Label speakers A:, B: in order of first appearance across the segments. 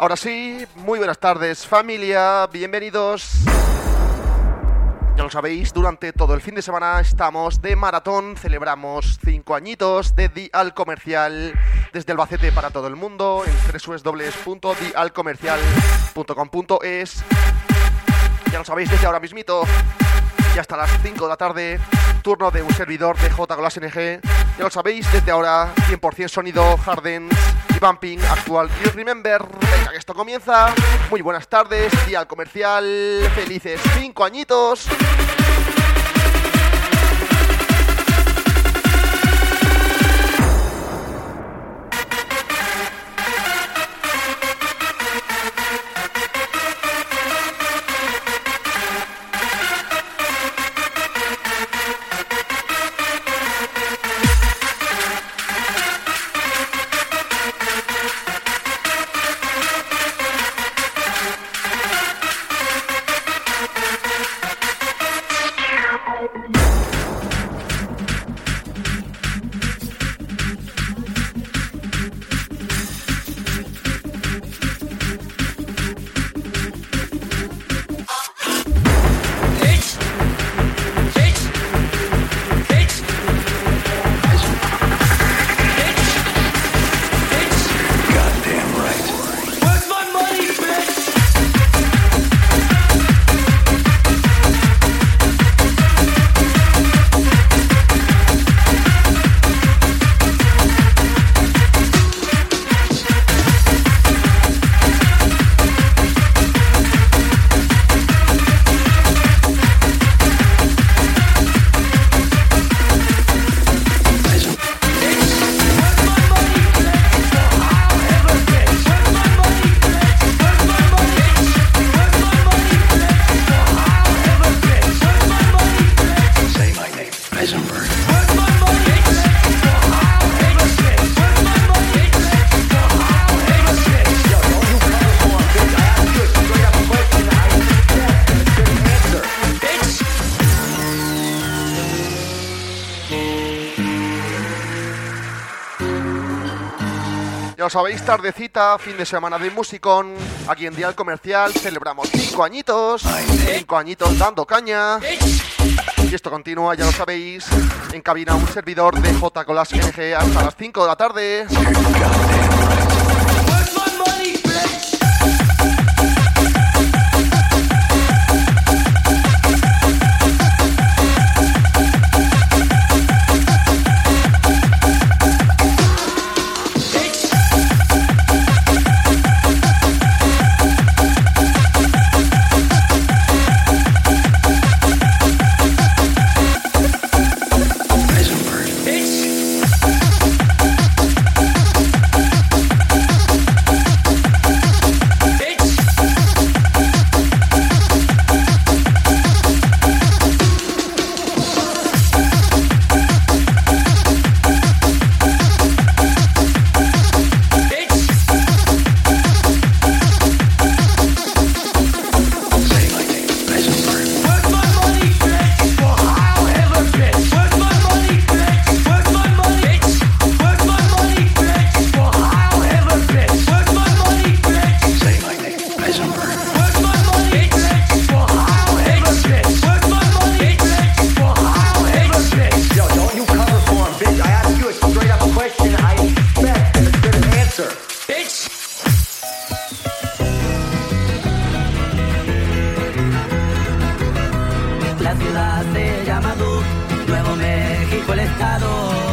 A: Ahora sí, muy buenas tardes familia, bienvenidos. Ya lo sabéis, durante todo el fin de semana estamos de maratón, celebramos cinco añitos de Dial Comercial desde Albacete para todo el mundo en www.dialcomercial.com.es. Ya lo sabéis desde ahora mismito, ya hasta las 5 de la tarde, turno de un servidor de J Glass NG. Ya lo sabéis, desde ahora 100% sonido, Hardens y Bumping actual. Y remember, venga que esto comienza. Muy buenas tardes, día comercial, felices 5 añitos. Sabéis, tardecita, fin de semana de musicón. Aquí en Dial Comercial celebramos cinco añitos, cinco añitos dando caña. Y esto continúa, ya lo sabéis, en cabina un servidor de J Colas NG hasta las 5 de la tarde.
B: ciudad se llama Duke, Nuevo México el estado.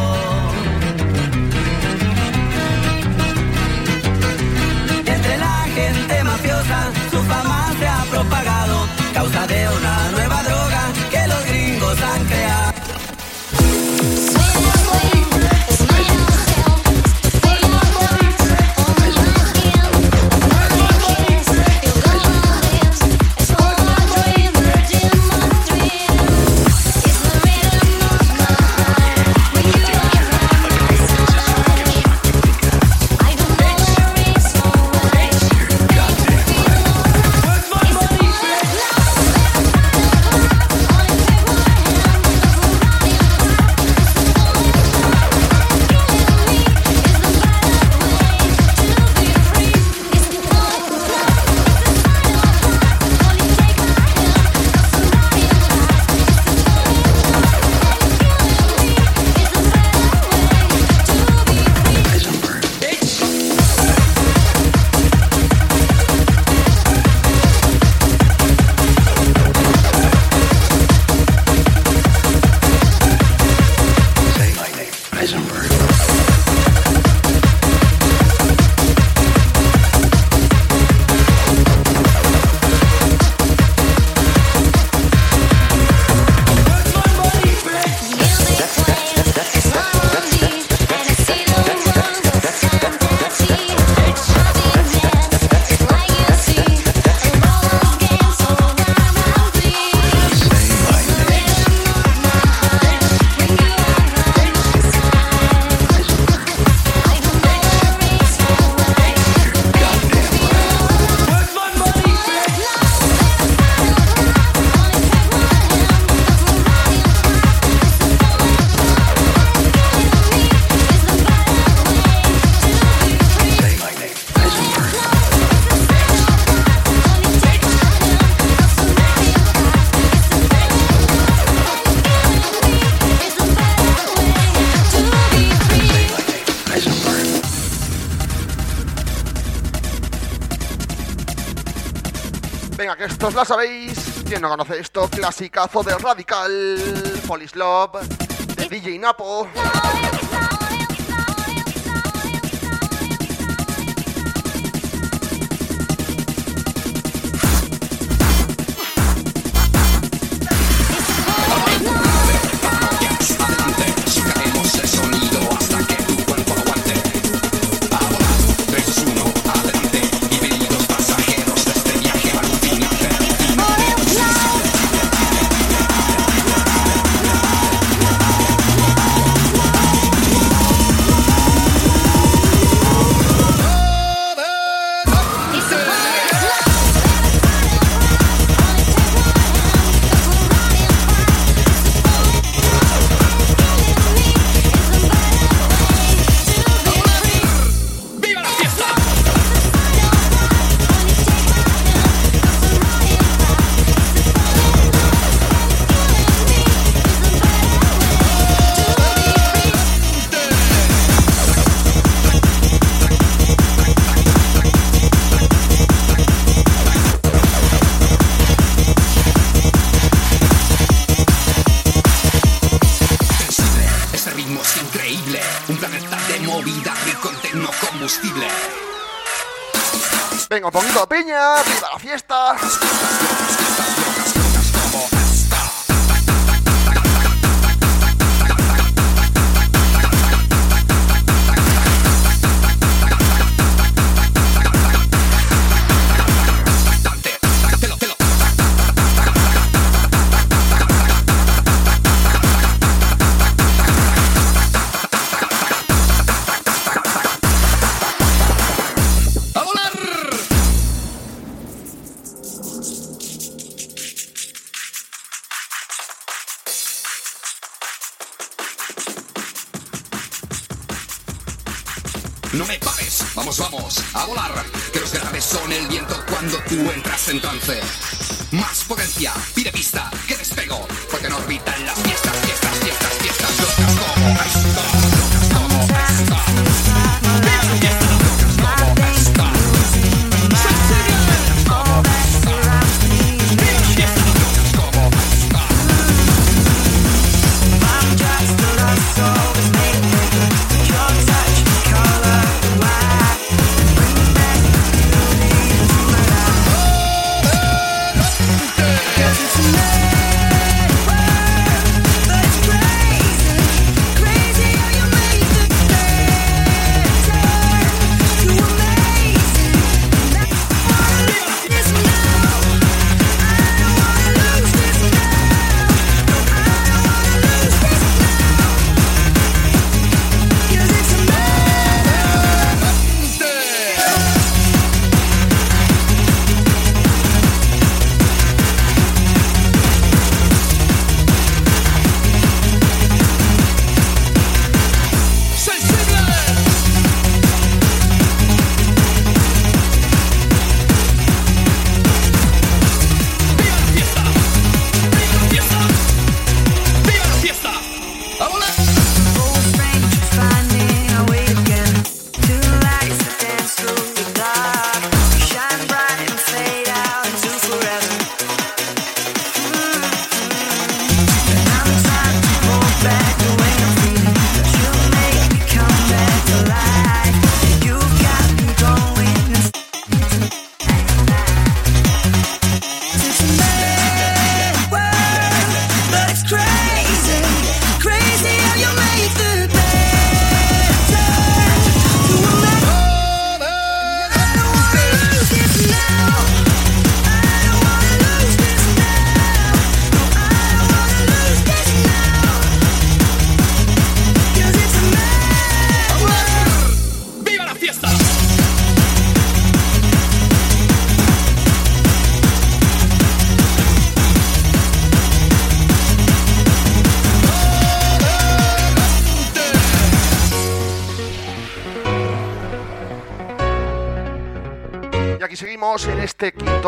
B: Estos la sabéis. ¿Quién no conoce esto? Clasicazo de Radical, Polish Love, de DJ Napo. Venga, un poquito de piña, viva la fiesta. entonces.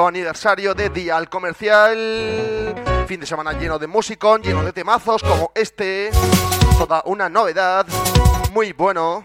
B: Aniversario de Dial Comercial. Fin de semana lleno de músicos, lleno de temazos como este. Toda una novedad. Muy bueno.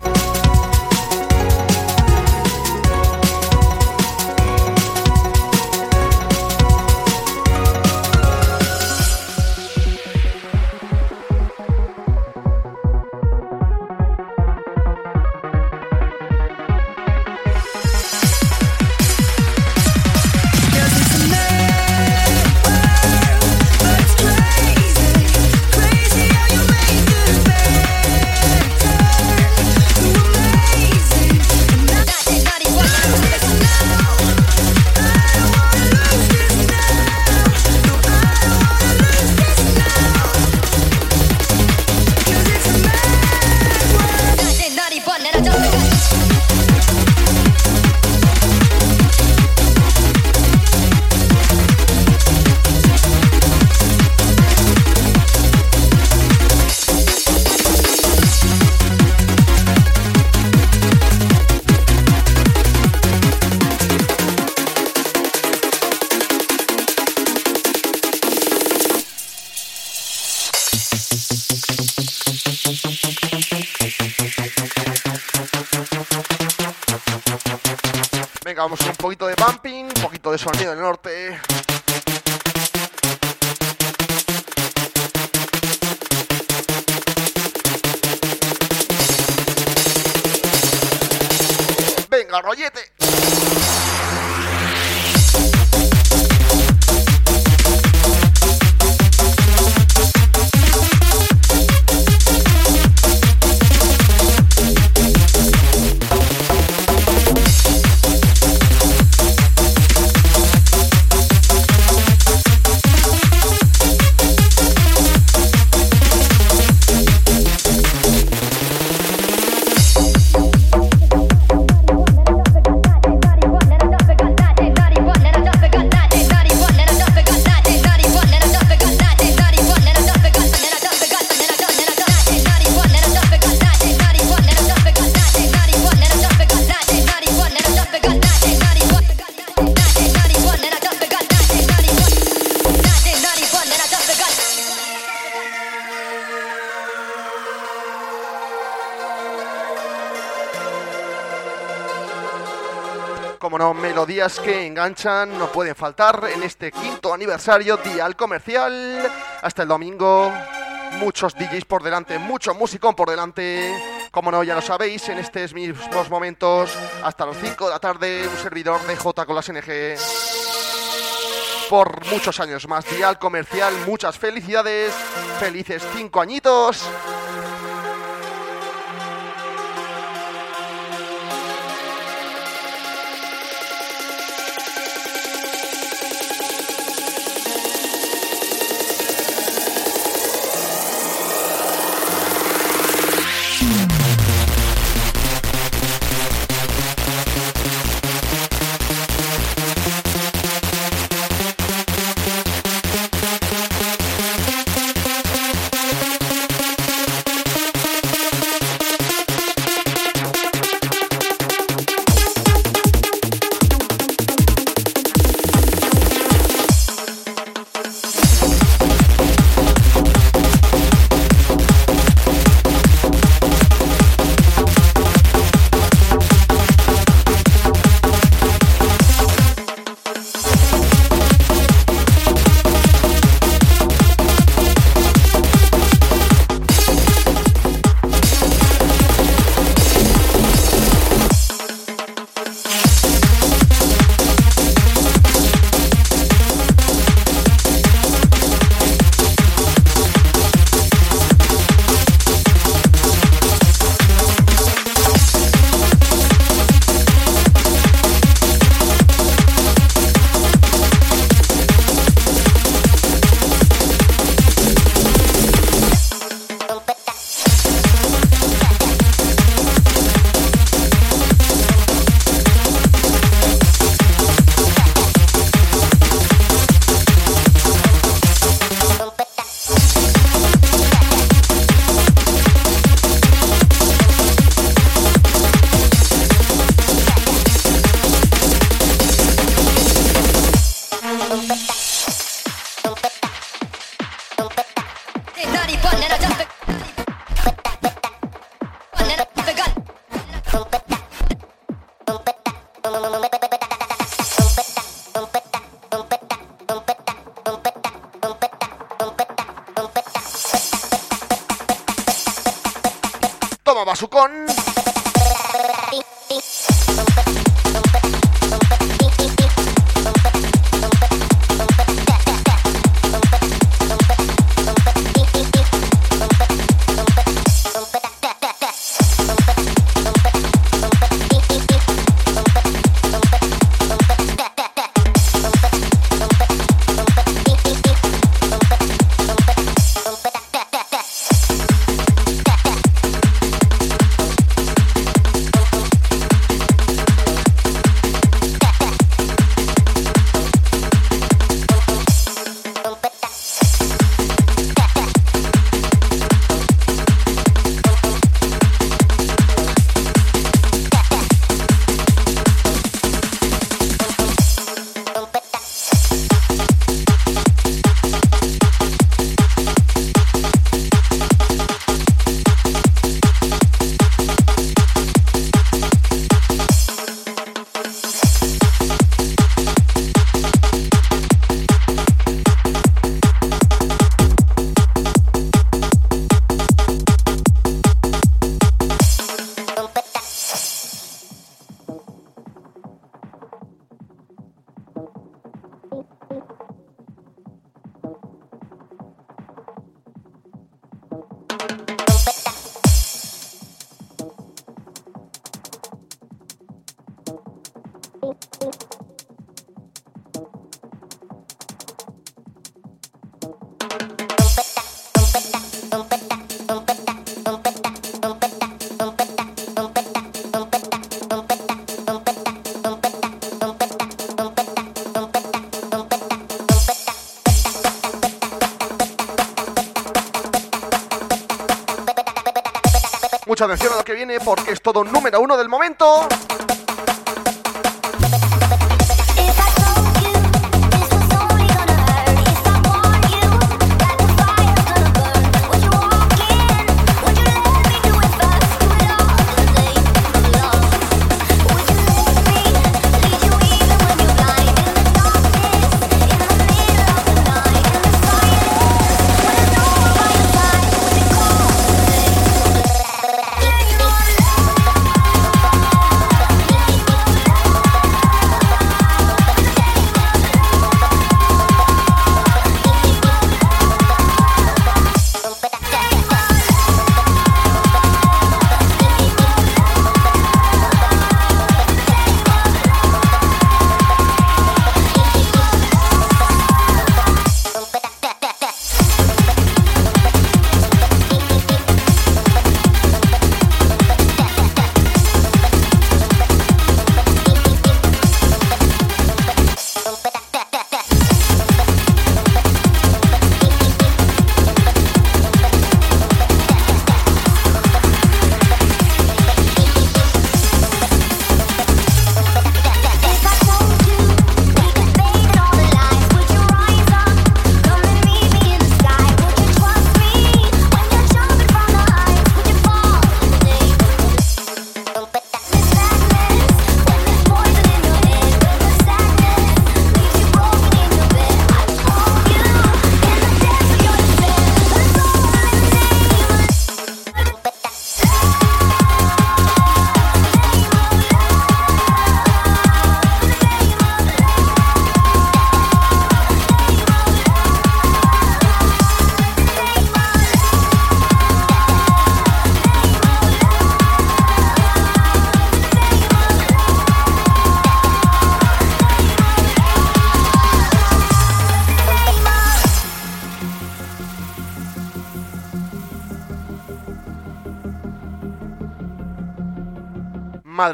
A: Que enganchan no pueden faltar en este quinto aniversario Dial Comercial. Hasta el domingo, muchos DJs por delante, mucho musicón por delante. Como no, ya lo sabéis, en estos mismos momentos, hasta las 5 de la tarde, un servidor de J con las NG. Por muchos años más, Dial Comercial, muchas felicidades, felices 5 añitos.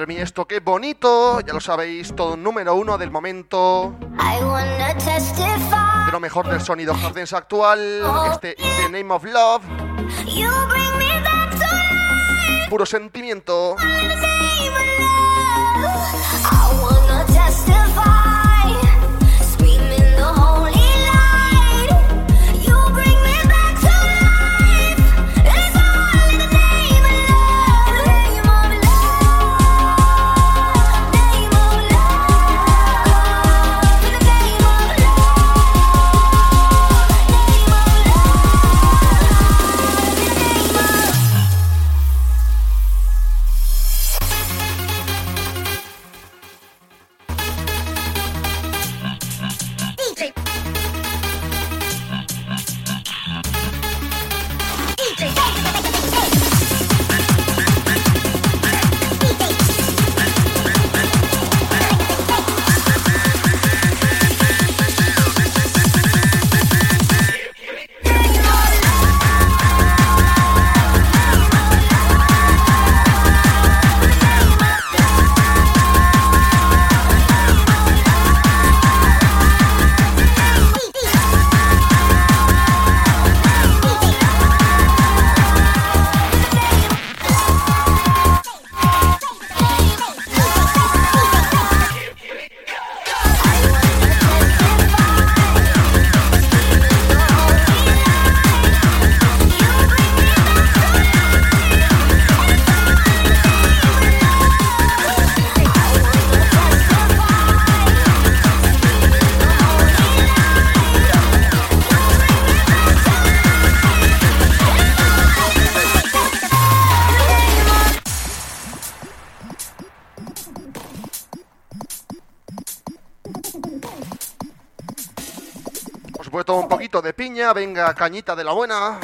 B: Mía, esto qué bonito. Ya lo sabéis, todo número uno del momento. De lo mejor del sonido Jardins actual. Este In the Name of Love. Puro sentimiento. Venga, cañita de la buena.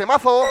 A: Temazo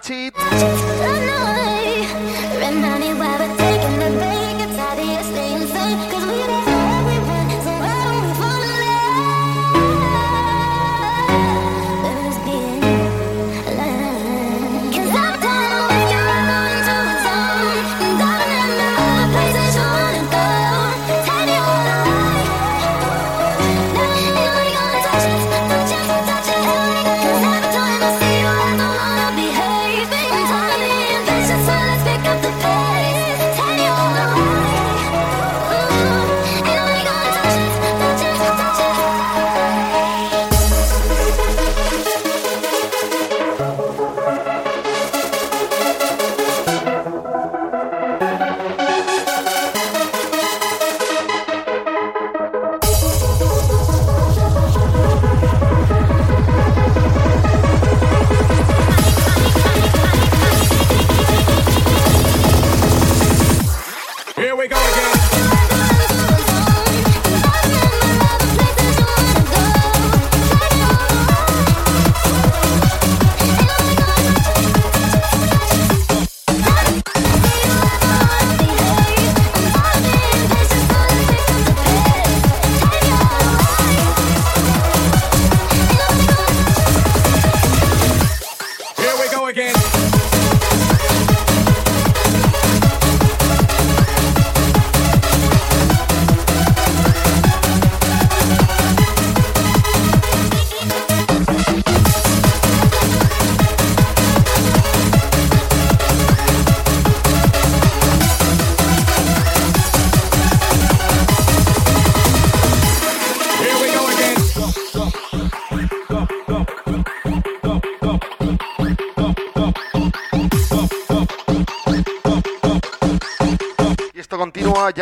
B: poquito de touch it.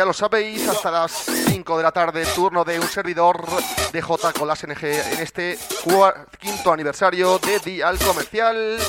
B: Lo sabéis, hasta las 5 de la tarde, turno de un servidor de J con las NG en este quinto aniversario de Dial Comercial.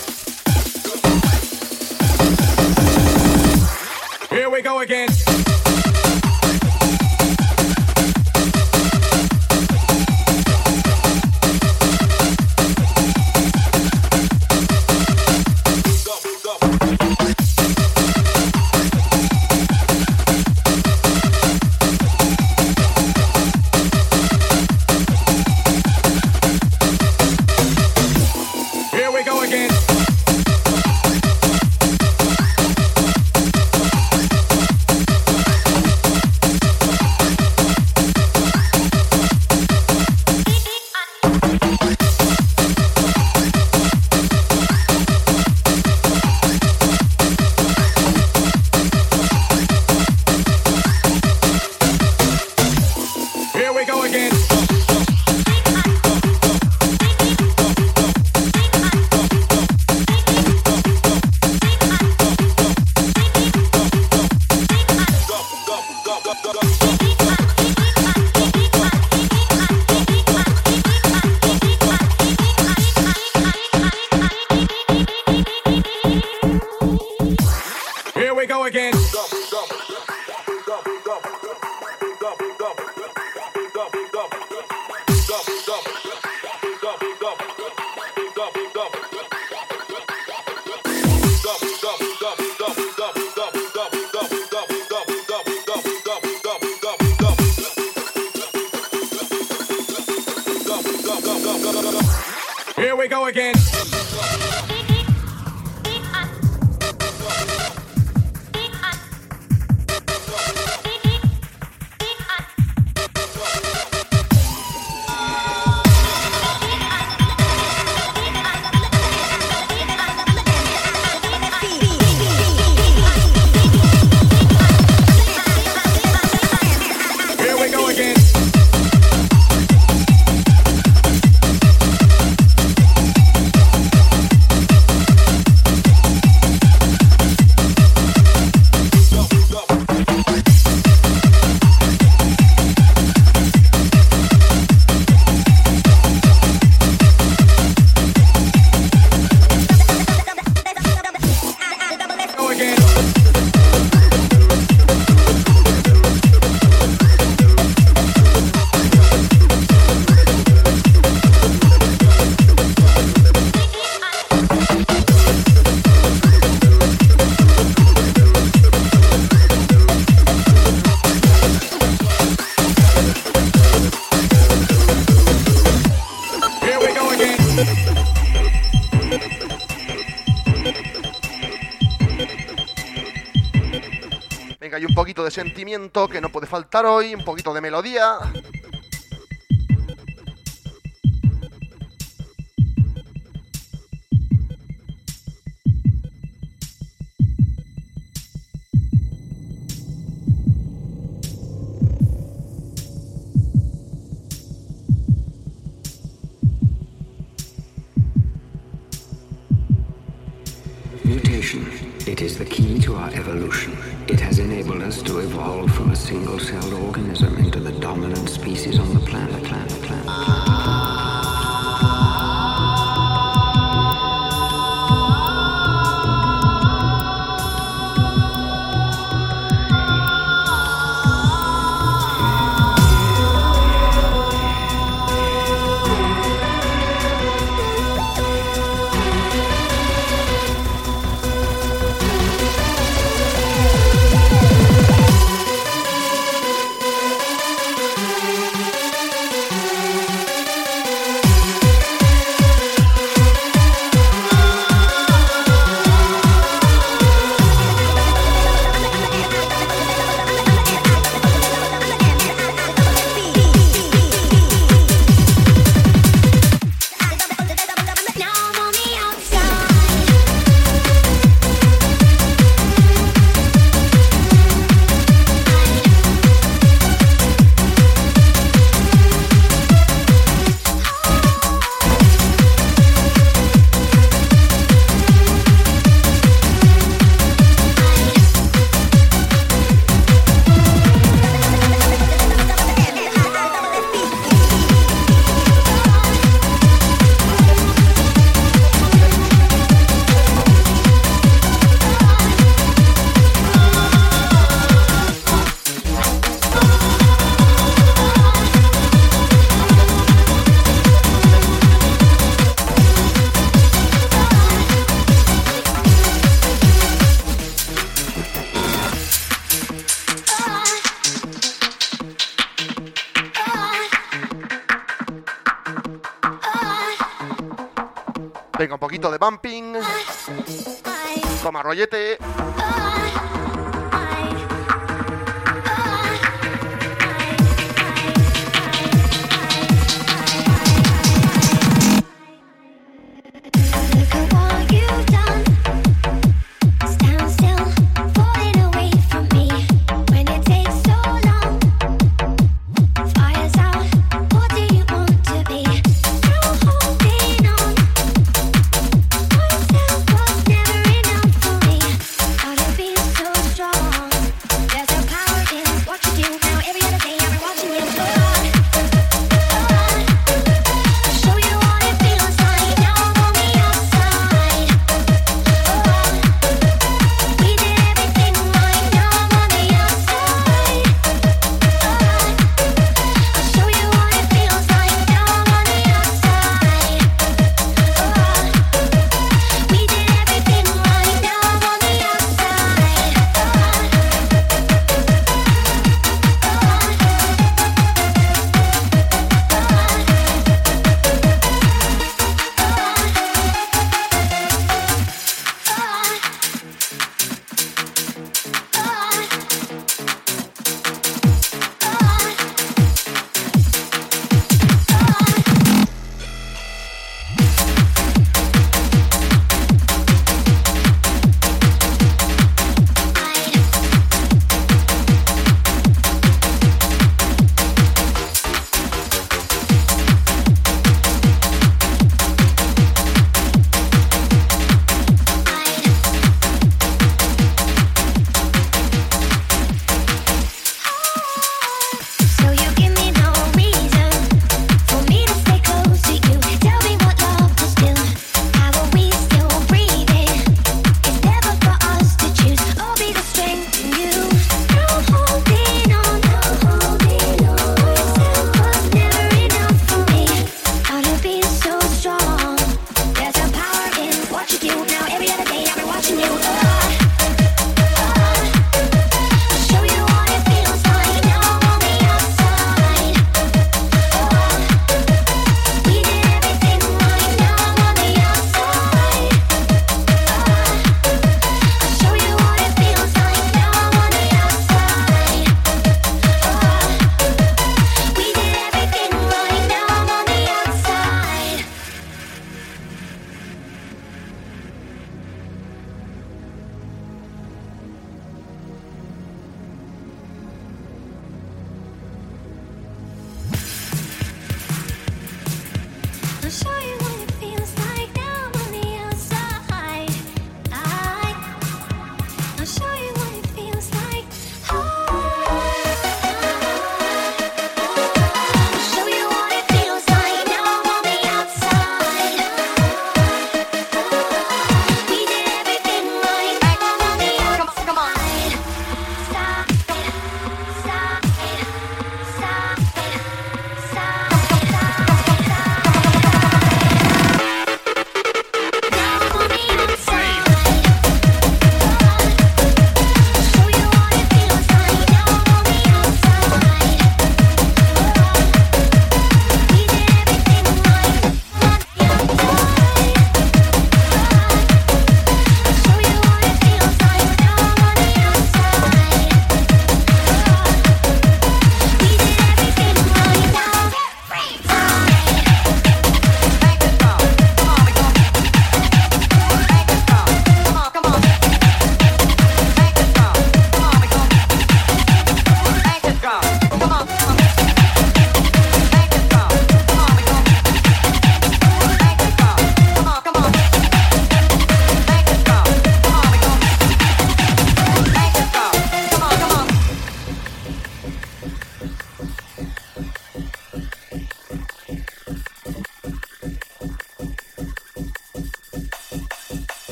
B: Venga, hay un poquito de sentimiento que no puede faltar hoy, un poquito de melodía. Bumping. Toma rollete.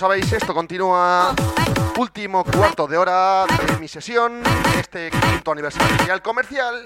B: Sabéis, esto continúa. Último cuarto de hora de mi sesión, este quinto aniversario comercial.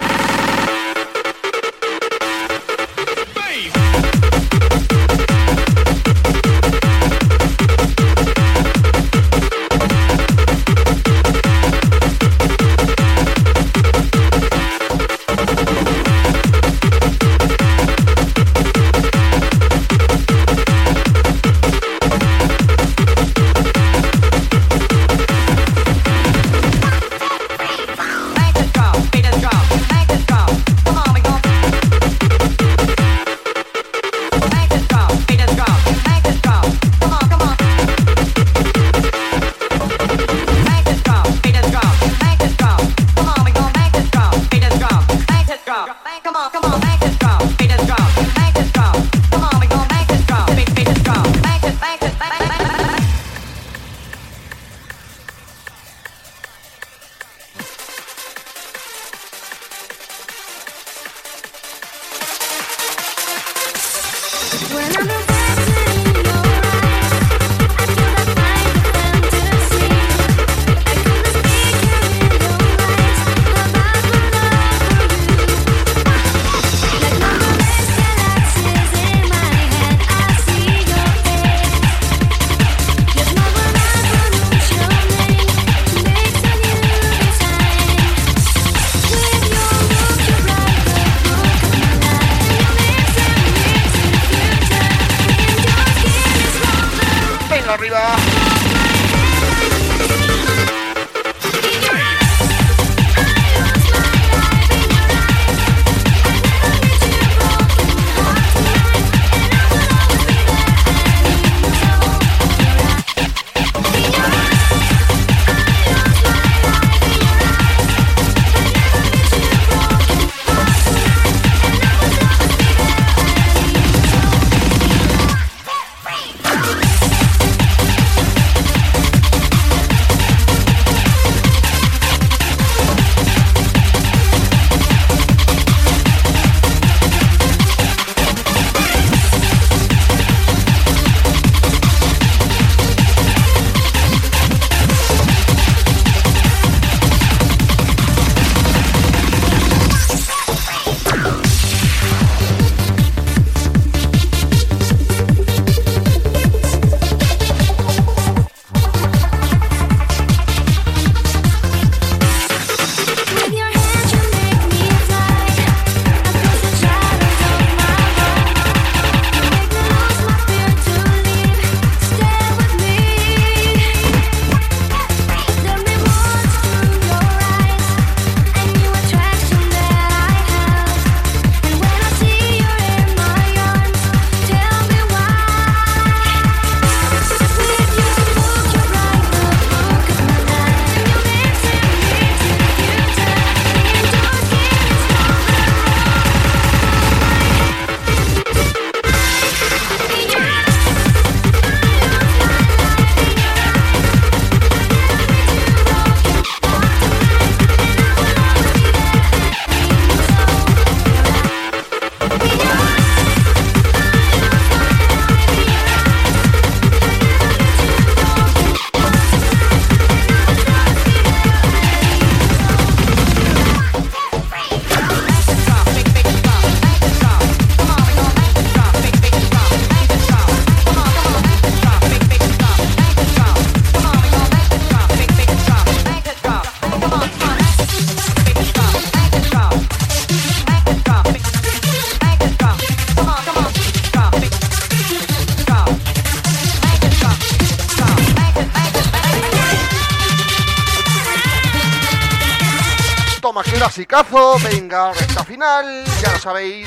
B: Venga, recta final, ya lo sabéis,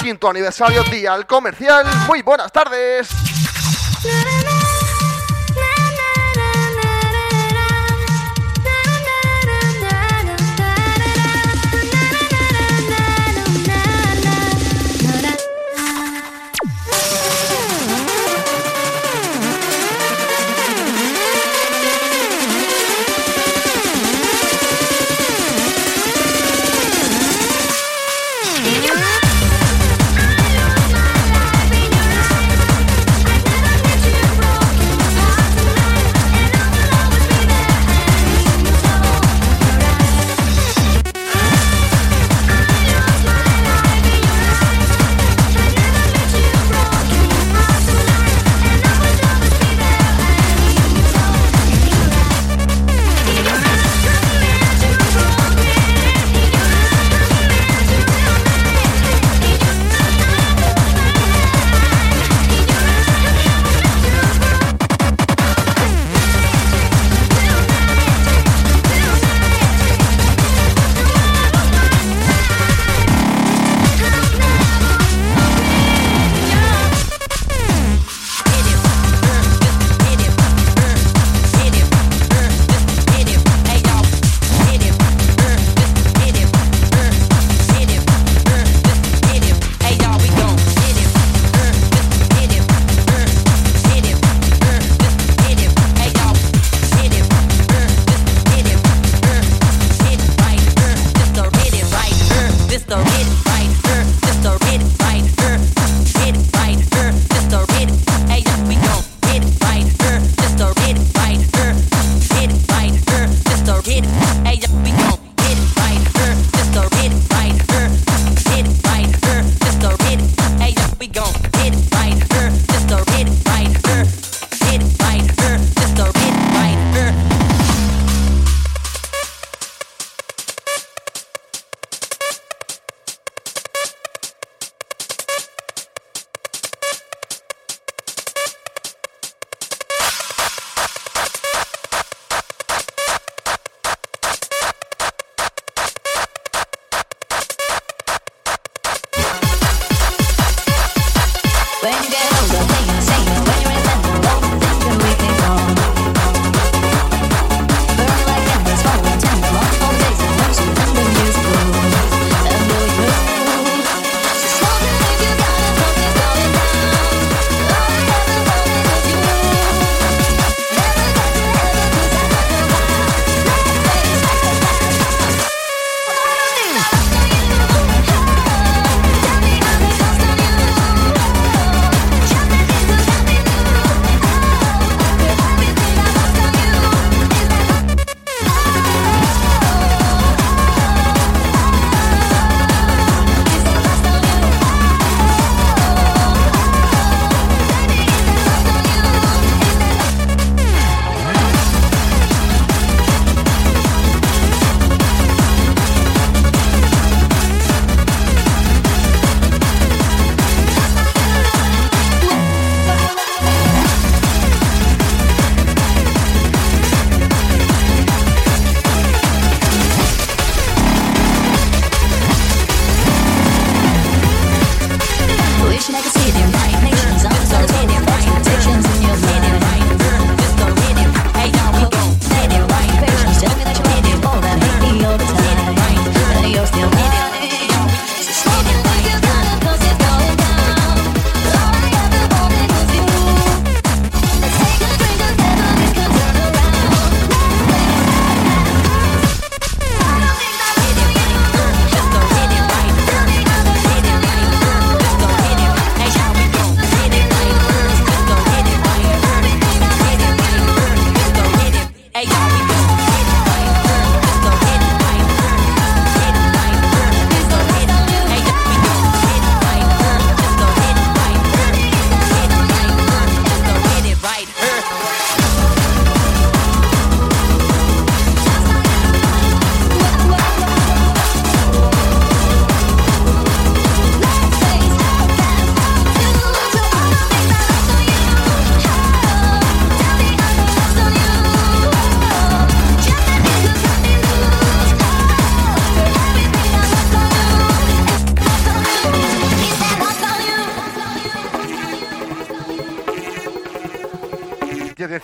B: quinto aniversario, día al comercial, muy buenas tardes.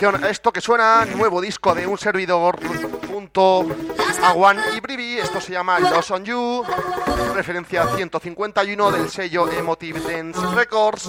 B: A esto que suena, nuevo disco de un servidor junto a One y Brivi, esto se llama Lost on You, referencia 151 del sello Emotive Dance Records.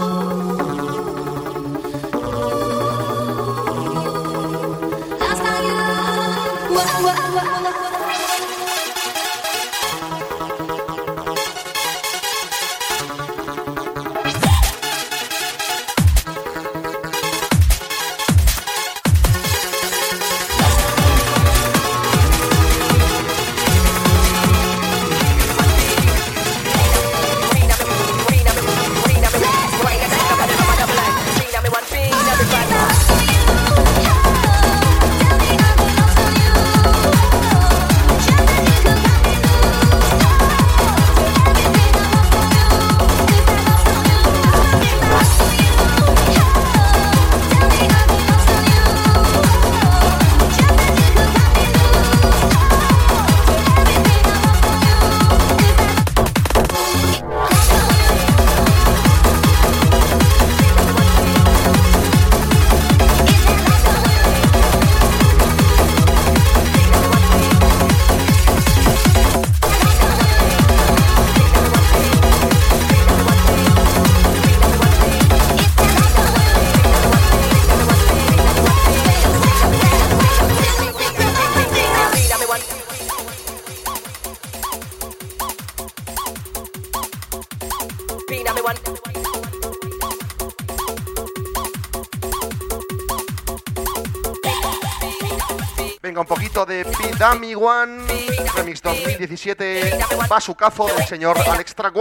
B: Dummy One, remix 2017, Pasucazo del señor Alex
A: Track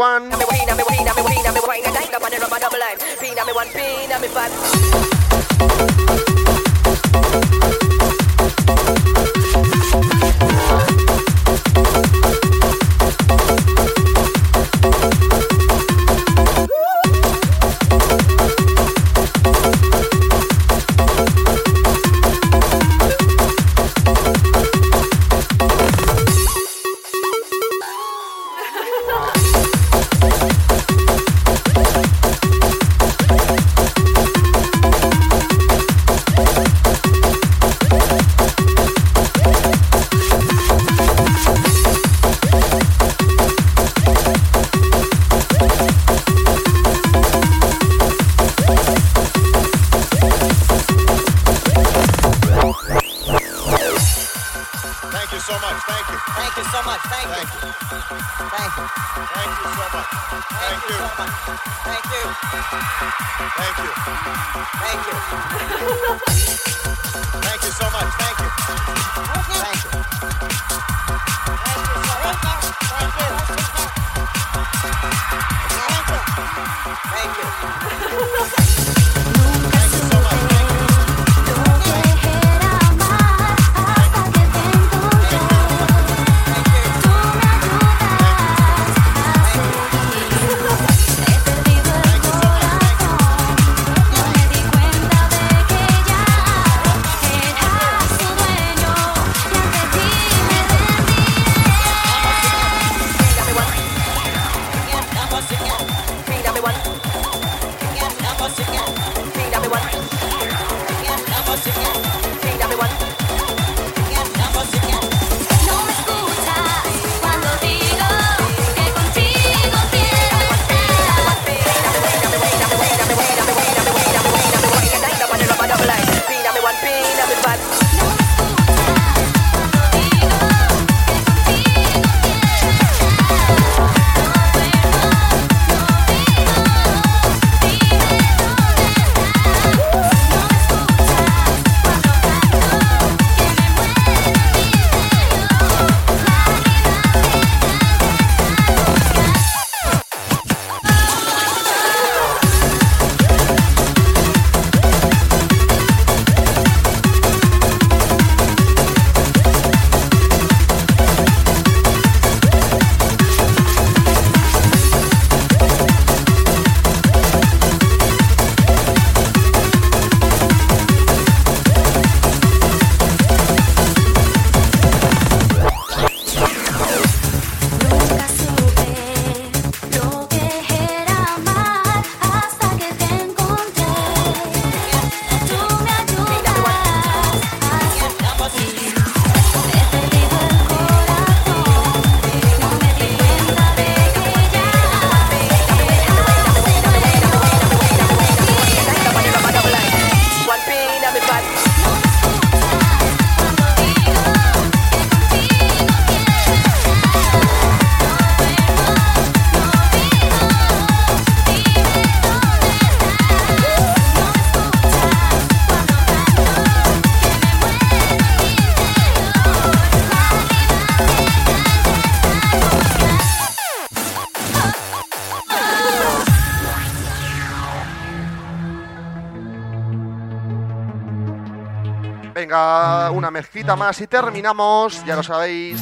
A: Una mezclita más y terminamos. Ya lo sabéis.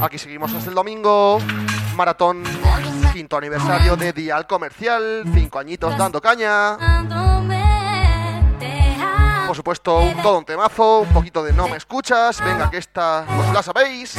A: Aquí seguimos hasta el domingo. Maratón quinto aniversario de Dial Comercial. Cinco añitos dando caña. Por supuesto, todo un temazo, un poquito de no me escuchas. Venga, que esta os la sabéis.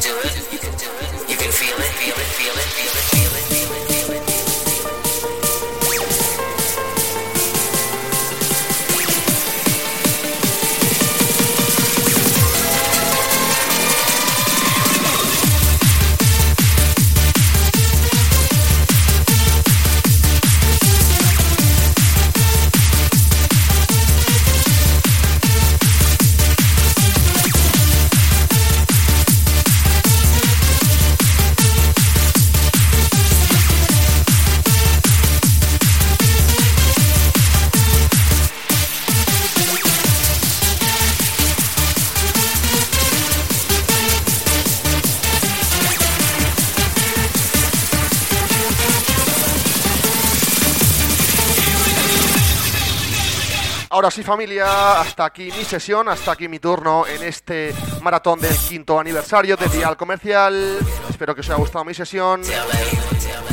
A: do it.
C: You can do it. You can feel it, feel it, feel it, feel it, feel it, feel it.
A: Familia, hasta aquí mi sesión, hasta aquí mi turno en este maratón del quinto aniversario de Dial Comercial. Espero que os haya gustado mi sesión.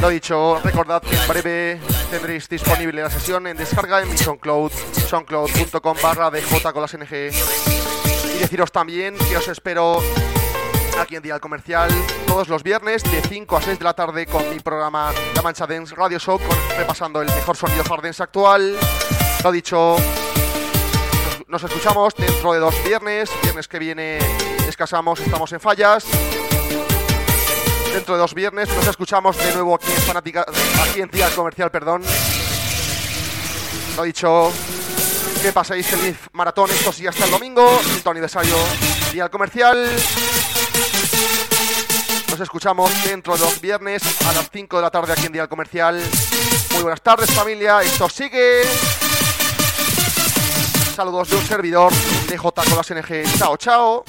A: Lo dicho, recordad que en breve tendréis disponible la sesión en descarga en mi SoundCloud, soundcloud.com barra DJ con las NG. Y deciros también que os espero aquí en Dial Comercial todos los viernes de 5 a 6 de la tarde con mi programa La Mancha Dance Radio Show, repasando el mejor sonido hard actual. Lo dicho, nos escuchamos dentro de dos viernes. Viernes que viene descansamos, estamos en fallas. Dentro de dos viernes nos escuchamos de nuevo aquí en Fanática, aquí en Comercial, perdón. Lo dicho, que paséis feliz maratón, esto sí hasta el domingo, quinto aniversario Día Comercial. Nos escuchamos dentro de dos viernes a las 5 de la tarde aquí en Día Comercial. Muy buenas tardes familia, esto sigue. Saludos de un servidor de J con las NG. Chao, chao.